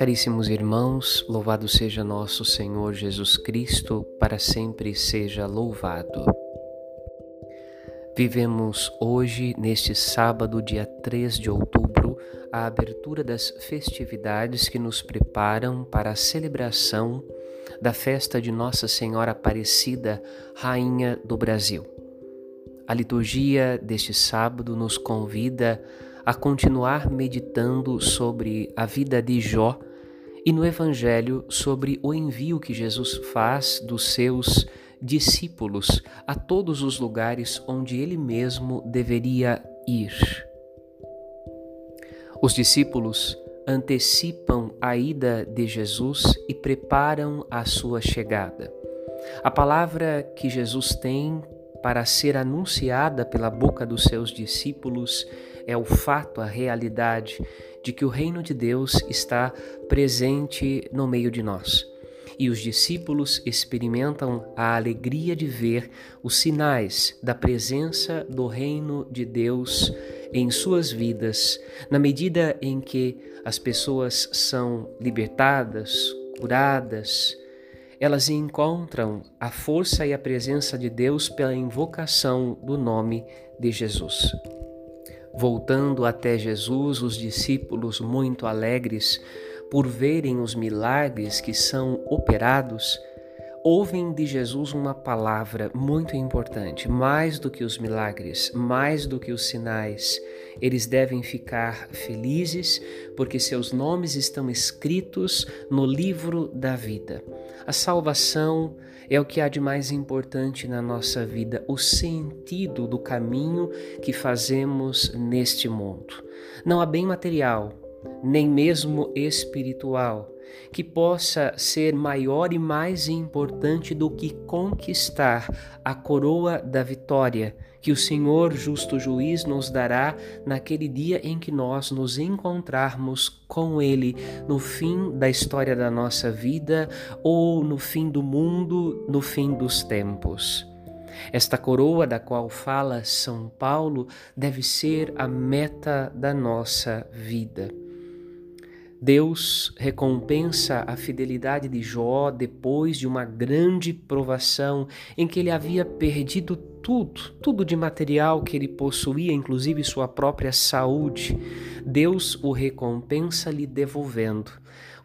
Caríssimos irmãos, louvado seja nosso Senhor Jesus Cristo, para sempre seja louvado. Vivemos hoje, neste sábado, dia 3 de outubro, a abertura das festividades que nos preparam para a celebração da festa de Nossa Senhora Aparecida, Rainha do Brasil. A liturgia deste sábado nos convida a continuar meditando sobre a vida de Jó e no Evangelho sobre o envio que Jesus faz dos seus discípulos a todos os lugares onde ele mesmo deveria ir. Os discípulos antecipam a ida de Jesus e preparam a sua chegada. A palavra que Jesus tem para ser anunciada pela boca dos seus discípulos é o fato, a realidade de que o reino de Deus está presente no meio de nós. E os discípulos experimentam a alegria de ver os sinais da presença do reino de Deus em suas vidas, na medida em que as pessoas são libertadas, curadas, elas encontram a força e a presença de Deus pela invocação do nome de Jesus. Voltando até Jesus, os discípulos, muito alegres por verem os milagres que são operados, ouvem de Jesus uma palavra muito importante, mais do que os milagres, mais do que os sinais. Eles devem ficar felizes porque seus nomes estão escritos no livro da vida. A salvação é o que há de mais importante na nossa vida, o sentido do caminho que fazemos neste mundo. Não há bem material, nem mesmo espiritual que possa ser maior e mais importante do que conquistar a coroa da vitória que o Senhor, justo juiz, nos dará naquele dia em que nós nos encontrarmos com Ele no fim da história da nossa vida ou no fim do mundo, no fim dos tempos. Esta coroa da qual fala São Paulo deve ser a meta da nossa vida. Deus recompensa a fidelidade de Jó depois de uma grande provação em que ele havia perdido tudo, tudo de material que ele possuía, inclusive sua própria saúde. Deus o recompensa lhe devolvendo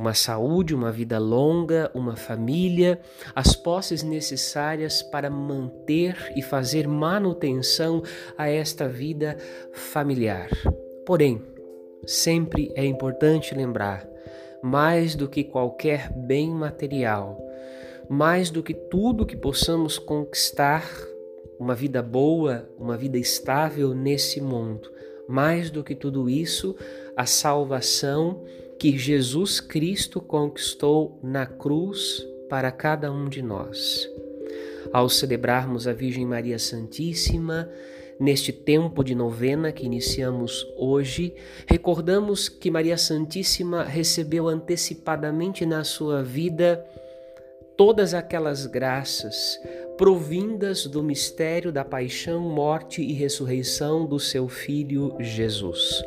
uma saúde, uma vida longa, uma família, as posses necessárias para manter e fazer manutenção a esta vida familiar. Porém, Sempre é importante lembrar, mais do que qualquer bem material, mais do que tudo que possamos conquistar, uma vida boa, uma vida estável nesse mundo, mais do que tudo isso, a salvação que Jesus Cristo conquistou na cruz para cada um de nós. Ao celebrarmos a Virgem Maria Santíssima, Neste tempo de novena que iniciamos hoje, recordamos que Maria Santíssima recebeu antecipadamente na sua vida todas aquelas graças provindas do mistério da paixão, morte e ressurreição do seu filho Jesus.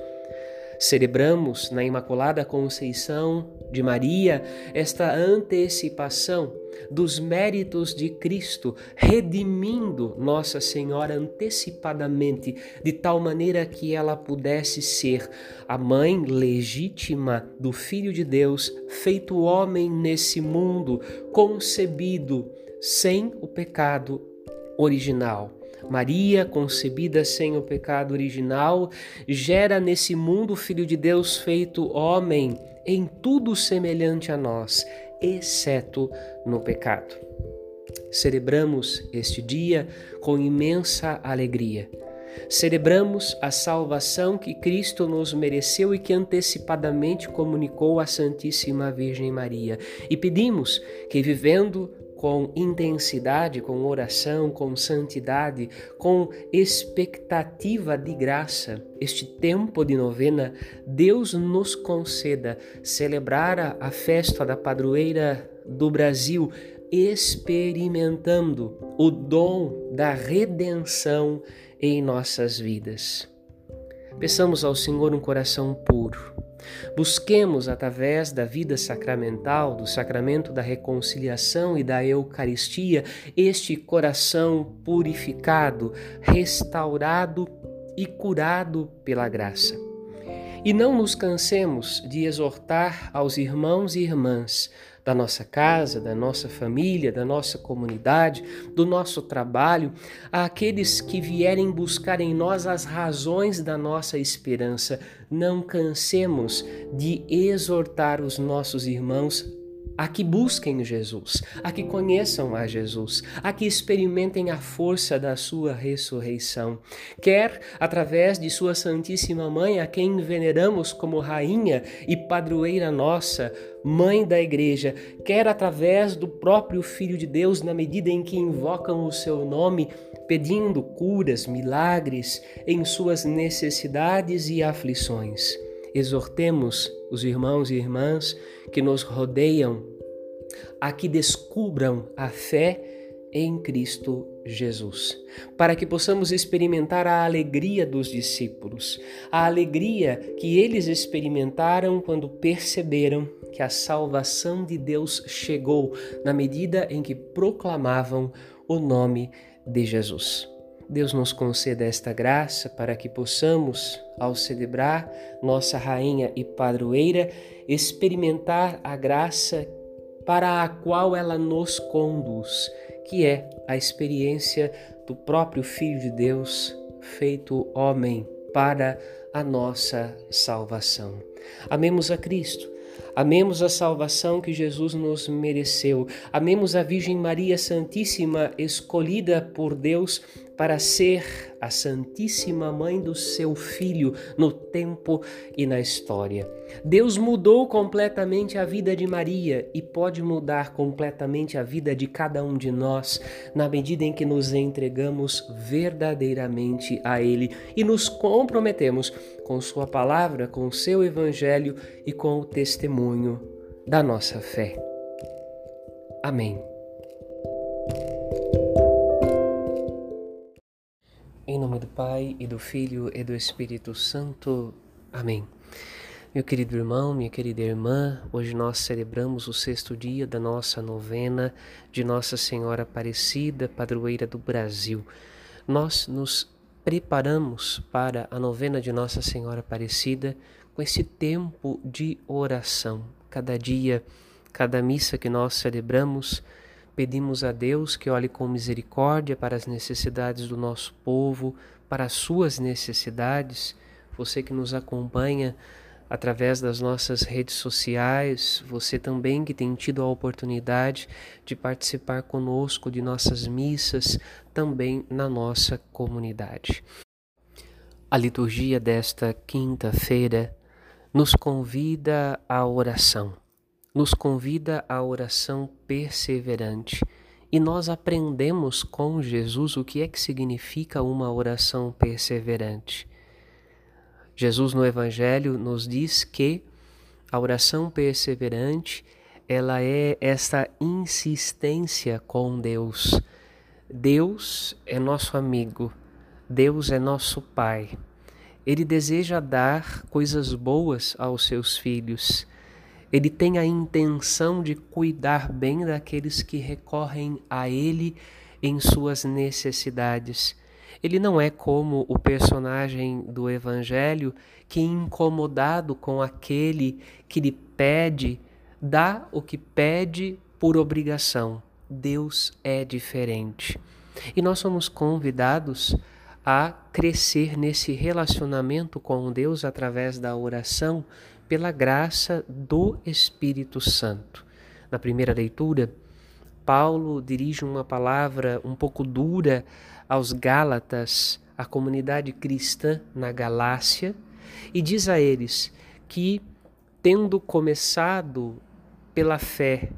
Celebramos na Imaculada Conceição de Maria esta antecipação dos méritos de Cristo, redimindo Nossa Senhora antecipadamente, de tal maneira que ela pudesse ser a mãe legítima do Filho de Deus, feito homem nesse mundo, concebido sem o pecado original Maria, concebida sem o pecado original, gera nesse mundo o Filho de Deus feito homem, em tudo semelhante a nós, exceto no pecado. Celebramos este dia com imensa alegria. Celebramos a salvação que Cristo nos mereceu e que antecipadamente comunicou à Santíssima Virgem Maria. E pedimos que, vivendo com intensidade, com oração, com santidade, com expectativa de graça, este tempo de novena, Deus nos conceda celebrar a festa da padroeira do Brasil, experimentando o dom da redenção em nossas vidas. Peçamos ao Senhor um coração puro. Busquemos, através da vida sacramental, do sacramento da reconciliação e da Eucaristia, este coração purificado, restaurado e curado pela graça. E não nos cansemos de exortar aos irmãos e irmãs da nossa casa, da nossa família, da nossa comunidade, do nosso trabalho, àqueles que vierem buscar em nós as razões da nossa esperança. Não cansemos de exortar os nossos irmãos a que busquem Jesus, a que conheçam a Jesus, a que experimentem a força da sua ressurreição, quer através de sua Santíssima Mãe, a quem veneramos como rainha e padroeira nossa, mãe da igreja, quer através do próprio Filho de Deus, na medida em que invocam o seu nome, pedindo curas, milagres em suas necessidades e aflições. Exortemos os irmãos e irmãs que nos rodeiam a que descubram a fé em Cristo Jesus, para que possamos experimentar a alegria dos discípulos, a alegria que eles experimentaram quando perceberam que a salvação de Deus chegou na medida em que proclamavam o nome de Jesus. Deus nos conceda esta graça para que possamos, ao celebrar nossa Rainha e Padroeira, experimentar a graça para a qual ela nos conduz, que é a experiência do próprio Filho de Deus feito homem para a nossa salvação. Amemos a Cristo. Amemos a salvação que Jesus nos mereceu. Amemos a Virgem Maria Santíssima, escolhida por Deus para ser a Santíssima Mãe do seu Filho no tempo e na história. Deus mudou completamente a vida de Maria e pode mudar completamente a vida de cada um de nós na medida em que nos entregamos verdadeiramente a Ele e nos comprometemos com Sua palavra, com seu Evangelho e com o testemunho da nossa fé. Amém. Em nome do Pai e do Filho e do Espírito Santo. Amém. Meu querido irmão, minha querida irmã, hoje nós celebramos o sexto dia da nossa novena de Nossa Senhora Aparecida, padroeira do Brasil. Nós nos preparamos para a novena de Nossa Senhora Aparecida com esse tempo de oração. Cada dia, cada missa que nós celebramos, Pedimos a Deus que olhe com misericórdia para as necessidades do nosso povo, para as suas necessidades. Você que nos acompanha através das nossas redes sociais, você também que tem tido a oportunidade de participar conosco de nossas missas, também na nossa comunidade. A liturgia desta quinta-feira nos convida à oração nos convida à oração perseverante. E nós aprendemos com Jesus o que é que significa uma oração perseverante. Jesus no evangelho nos diz que a oração perseverante, ela é essa insistência com Deus. Deus é nosso amigo, Deus é nosso Pai. Ele deseja dar coisas boas aos seus filhos. Ele tem a intenção de cuidar bem daqueles que recorrem a Ele em suas necessidades. Ele não é como o personagem do Evangelho que, incomodado com aquele que lhe pede, dá o que pede por obrigação. Deus é diferente. E nós somos convidados a crescer nesse relacionamento com Deus através da oração, pela graça do Espírito Santo. Na primeira leitura, Paulo dirige uma palavra um pouco dura aos Gálatas, a comunidade cristã na Galácia, e diz a eles que, tendo começado pela fé,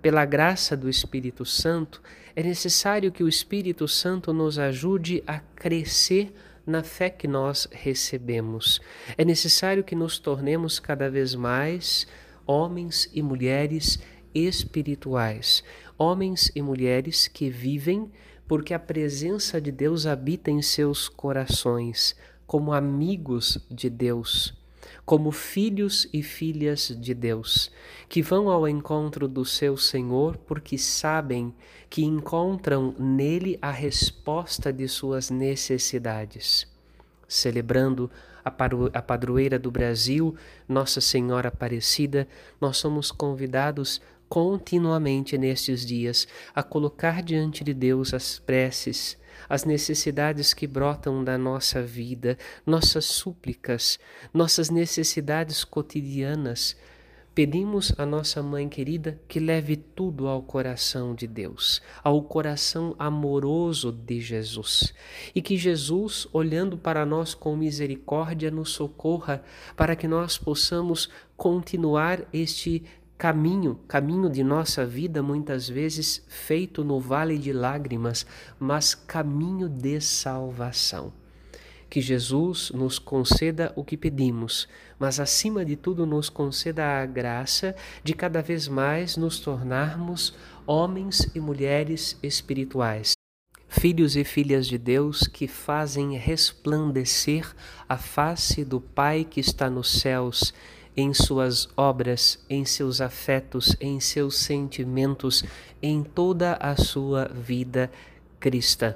pela graça do Espírito Santo, é necessário que o Espírito Santo nos ajude a crescer na fé que nós recebemos. É necessário que nos tornemos cada vez mais homens e mulheres espirituais, homens e mulheres que vivem porque a presença de Deus habita em seus corações, como amigos de Deus, como filhos e filhas de Deus, que vão ao encontro do seu Senhor porque sabem que encontram nele a resposta de suas necessidades. Celebrando a padroeira do Brasil, Nossa Senhora Aparecida, nós somos convidados continuamente nestes dias a colocar diante de Deus as preces, as necessidades que brotam da nossa vida, nossas súplicas, nossas necessidades cotidianas. Pedimos à nossa Mãe querida que leve tudo ao coração de Deus, ao coração amoroso de Jesus, e que Jesus, olhando para nós com misericórdia, nos socorra para que nós possamos continuar este caminho, caminho de nossa vida muitas vezes feito no vale de lágrimas, mas caminho de salvação. Que Jesus nos conceda o que pedimos, mas acima de tudo nos conceda a graça de cada vez mais nos tornarmos homens e mulheres espirituais filhos e filhas de Deus que fazem resplandecer a face do Pai que está nos céus em suas obras, em seus afetos, em seus sentimentos, em toda a sua vida cristã.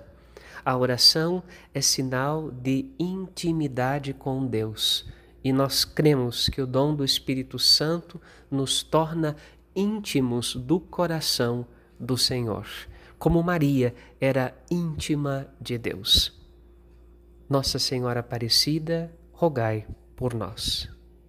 A oração é sinal de intimidade com Deus e nós cremos que o dom do Espírito Santo nos torna íntimos do coração do Senhor, como Maria era íntima de Deus. Nossa Senhora Aparecida, rogai por nós.